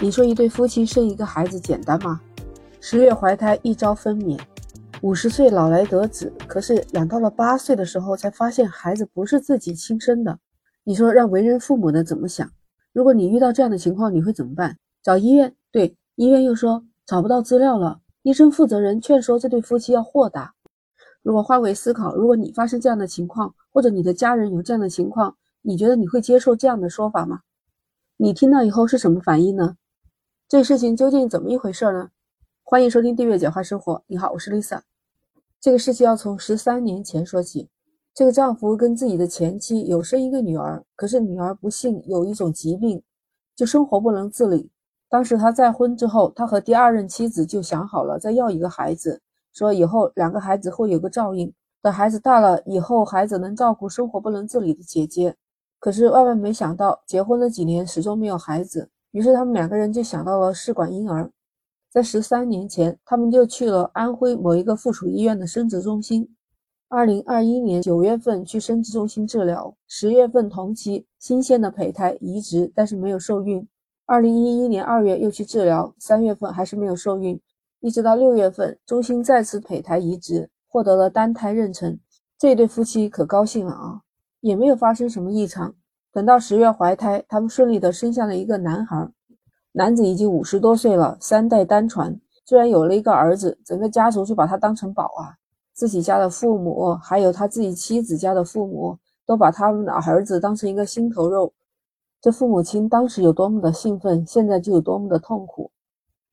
你说一对夫妻生一个孩子简单吗？十月怀胎，一朝分娩，五十岁老来得子，可是养到了八岁的时候，才发现孩子不是自己亲生的。你说让为人父母的怎么想？如果你遇到这样的情况，你会怎么办？找医院？对，医院又说找不到资料了。医生负责人劝说这对夫妻要豁达。如果换位思考，如果你发生这样的情况，或者你的家人有这样的情况，你觉得你会接受这样的说法吗？你听到以后是什么反应呢？这事情究竟怎么一回事呢？欢迎收听订阅简化生活。你好，我是 Lisa。这个事情要从十三年前说起。这个丈夫跟自己的前妻有生一个女儿，可是女儿不幸有一种疾病，就生活不能自理。当时他再婚之后，他和第二任妻子就想好了再要一个孩子，说以后两个孩子会有个照应。等孩子大了以后，孩子能照顾生活不能自理的姐姐。可是万万没想到，结婚了几年始终没有孩子。于是他们两个人就想到了试管婴儿。在十三年前，他们就去了安徽某一个附属医院的生殖中心。二零二一年九月份去生殖中心治疗，十月份同期新鲜的胚胎移植，但是没有受孕。二零一一年二月又去治疗，三月份还是没有受孕。一直到六月份，中心再次胚胎移植，获得了单胎妊娠。这对夫妻可高兴了啊，也没有发生什么异常。等到十月怀胎，他们顺利的生下了一个男孩。男子已经五十多岁了，三代单传，居然有了一个儿子，整个家族就把他当成宝啊！自己家的父母，还有他自己妻子家的父母，都把他们的儿子当成一个心头肉。这父母亲当时有多么的兴奋，现在就有多么的痛苦。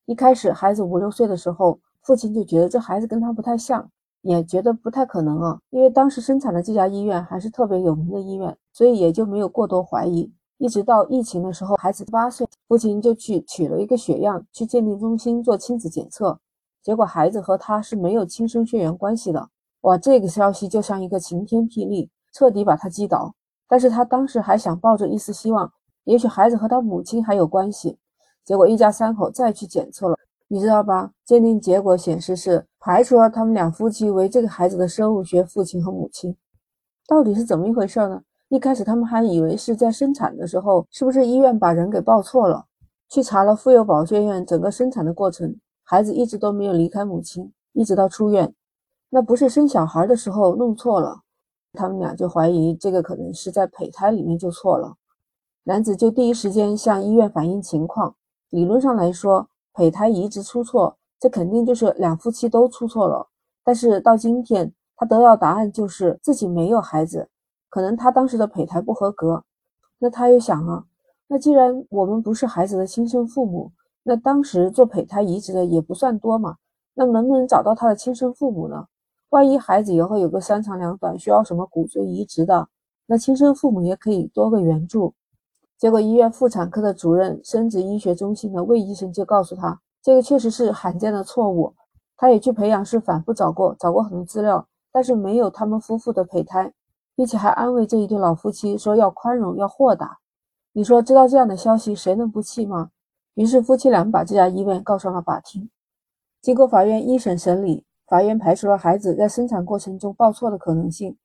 一开始孩子五六岁的时候，父亲就觉得这孩子跟他不太像。也觉得不太可能啊，因为当时生产的这家医院还是特别有名的医院，所以也就没有过多怀疑。一直到疫情的时候，孩子八岁，父亲就去取了一个血样，去鉴定中心做亲子检测，结果孩子和他是没有亲生血缘关系的。哇，这个消息就像一个晴天霹雳，彻底把他击倒。但是他当时还想抱着一丝希望，也许孩子和他母亲还有关系。结果一家三口再去检测了。你知道吧？鉴定结果显示是排除了他们两夫妻为这个孩子的生物学父亲和母亲。到底是怎么一回事呢？一开始他们还以为是在生产的时候，是不是医院把人给报错了？去查了妇幼保健院整个生产的过程，孩子一直都没有离开母亲，一直到出院。那不是生小孩的时候弄错了？他们俩就怀疑这个可能是在胚胎里面就错了。男子就第一时间向医院反映情况。理论上来说。胚胎移植出错，这肯定就是两夫妻都出错了。但是到今天，他得到答案就是自己没有孩子，可能他当时的胚胎不合格。那他又想啊，那既然我们不是孩子的亲生父母，那当时做胚胎移植的也不算多嘛，那能不能找到他的亲生父母呢？万一孩子以后有个三长两短，需要什么骨髓移植的，那亲生父母也可以多个援助。结果，医院妇产科的主任、生殖医学中心的魏医生就告诉他，这个确实是罕见的错误。他也去培养室反复找过，找过很多资料，但是没有他们夫妇的胚胎，并且还安慰这一对老夫妻说要宽容，要豁达。你说知道这样的消息，谁能不气吗？于是夫妻俩把这家医院告上了法庭。经过法院一审审理，法院排除了孩子在生产过程中报错的可能性，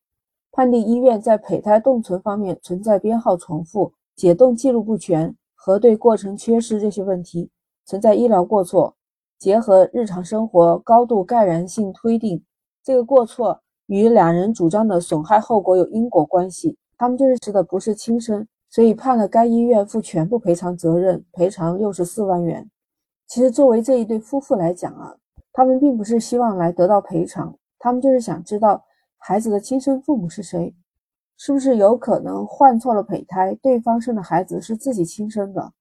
判定医院在胚胎冻存方面存在编号重复。解冻记录不全、核对过程缺失这些问题，存在医疗过错。结合日常生活高度盖然性推定，这个过错与两人主张的损害后果有因果关系。他们就是指的不是亲生，所以判了该医院负全部赔偿责任，赔偿六十四万元。其实作为这一对夫妇来讲啊，他们并不是希望来得到赔偿，他们就是想知道孩子的亲生父母是谁。是不是有可能换错了胚胎？对方生的孩子是自己亲生的，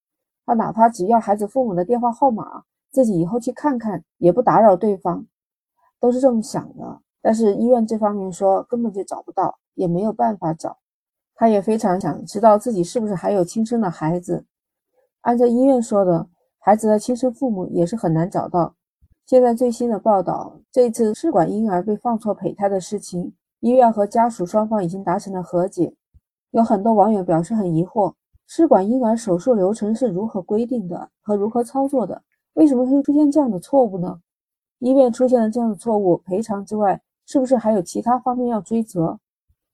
他哪怕只要孩子父母的电话号码，自己以后去看看，也不打扰对方，都是这么想的。但是医院这方面说根本就找不到，也没有办法找。他也非常想知道自己是不是还有亲生的孩子。按照医院说的，孩子的亲生父母也是很难找到。现在最新的报道，这次试管婴儿被放错胚胎的事情。医院和家属双方已经达成了和解，有很多网友表示很疑惑：试管婴儿手术流程是如何规定的和如何操作的？为什么会出现这样的错误呢？医院出现了这样的错误，赔偿之外，是不是还有其他方面要追责？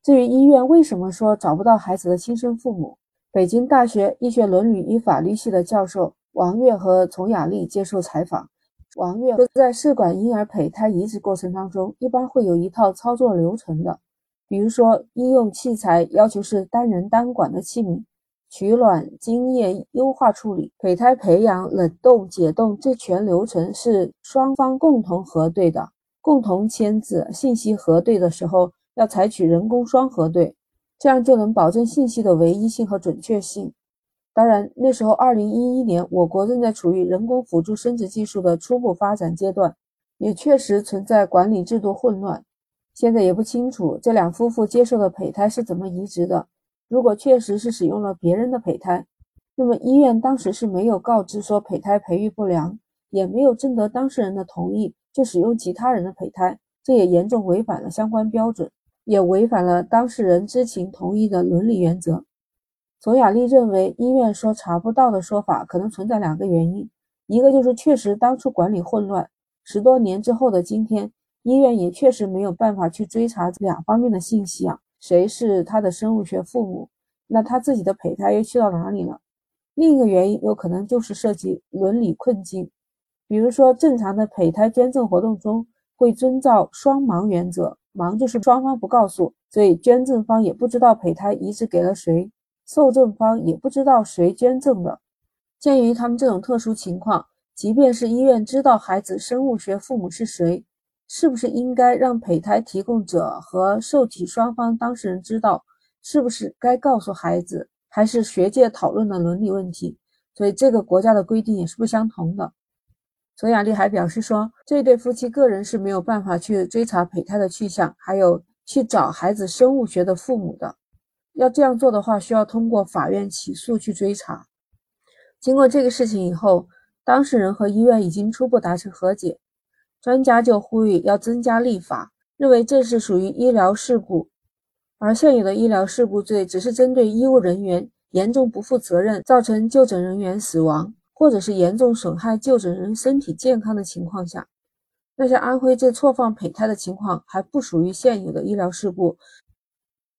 至于医院为什么说找不到孩子的亲生父母，北京大学医学伦理与法律系的教授王悦和丛雅丽接受采访。王悦说，在试管婴儿胚胎移植过程当中，一般会有一套操作流程的，比如说医用器材要求是单人单管的器皿，取卵、精液优化处理、胚胎培养、冷冻、解冻，这全流程是双方共同核对的，共同签字。信息核对的时候要采取人工双核对，这样就能保证信息的唯一性和准确性。当然，那时候二零一一年，我国正在处于人工辅助生殖技术的初步发展阶段，也确实存在管理制度混乱。现在也不清楚这两夫妇接受的胚胎是怎么移植的。如果确实是使用了别人的胚胎，那么医院当时是没有告知说胚胎培育不良，也没有征得当事人的同意就使用其他人的胚胎，这也严重违反了相关标准，也违反了当事人知情同意的伦理原则。索雅丽认为，医院说查不到的说法可能存在两个原因，一个就是确实当初管理混乱，十多年之后的今天，医院也确实没有办法去追查两方面的信息啊，谁是他的生物学父母，那他自己的胚胎又去到哪里了？另一个原因有可能就是涉及伦理困境，比如说正常的胚胎捐赠活动中会遵照双盲原则，盲就是双方不告诉，所以捐赠方也不知道胚胎移植给了谁。受赠方也不知道谁捐赠的。鉴于他们这种特殊情况，即便是医院知道孩子生物学父母是谁，是不是应该让胚胎提供者和受体双方当事人知道？是不是该告诉孩子？还是学界讨论的伦理问题？所以这个国家的规定也是不相同的。索雅丽还表示说，这对夫妻个人是没有办法去追查胚胎的去向，还有去找孩子生物学的父母的。要这样做的话，需要通过法院起诉去追查。经过这个事情以后，当事人和医院已经初步达成和解。专家就呼吁要增加立法，认为这是属于医疗事故，而现有的医疗事故罪只是针对医务人员严重不负责任，造成就诊人员死亡，或者是严重损害就诊人身体健康的情况下。那像安徽这错放胚胎的情况，还不属于现有的医疗事故。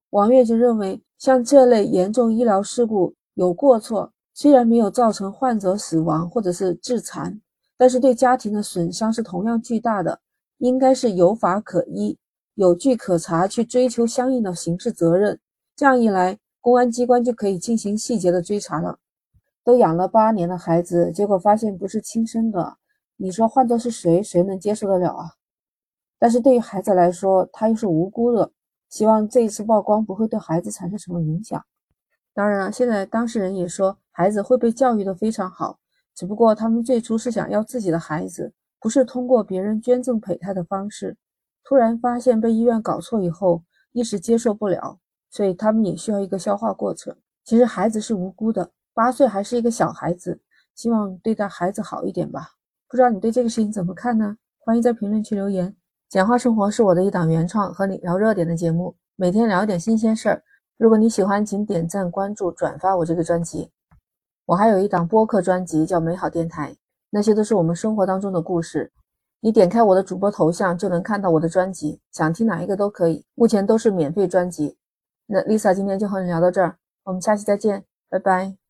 王悦就认为。像这类严重医疗事故有过错，虽然没有造成患者死亡或者是致残，但是对家庭的损伤是同样巨大的，应该是有法可依、有据可查，去追究相应的刑事责任。这样一来，公安机关就可以进行细节的追查了。都养了八年的孩子，结果发现不是亲生的，你说换做是谁，谁能接受得了啊？但是对于孩子来说，他又是无辜的。希望这一次曝光不会对孩子产生什么影响。当然了，现在当事人也说孩子会被教育的非常好，只不过他们最初是想要自己的孩子，不是通过别人捐赠胚胎的方式。突然发现被医院搞错以后，一时接受不了，所以他们也需要一个消化过程。其实孩子是无辜的，八岁还是一个小孩子，希望对待孩子好一点吧。不知道你对这个事情怎么看呢？欢迎在评论区留言。简化生活是我的一档原创和你聊热点的节目，每天聊点新鲜事儿。如果你喜欢，请点赞、关注、转发我这个专辑。我还有一档播客专辑叫《美好电台》，那些都是我们生活当中的故事。你点开我的主播头像就能看到我的专辑，想听哪一个都可以，目前都是免费专辑。那 Lisa 今天就和你聊到这儿，我们下期再见，拜拜。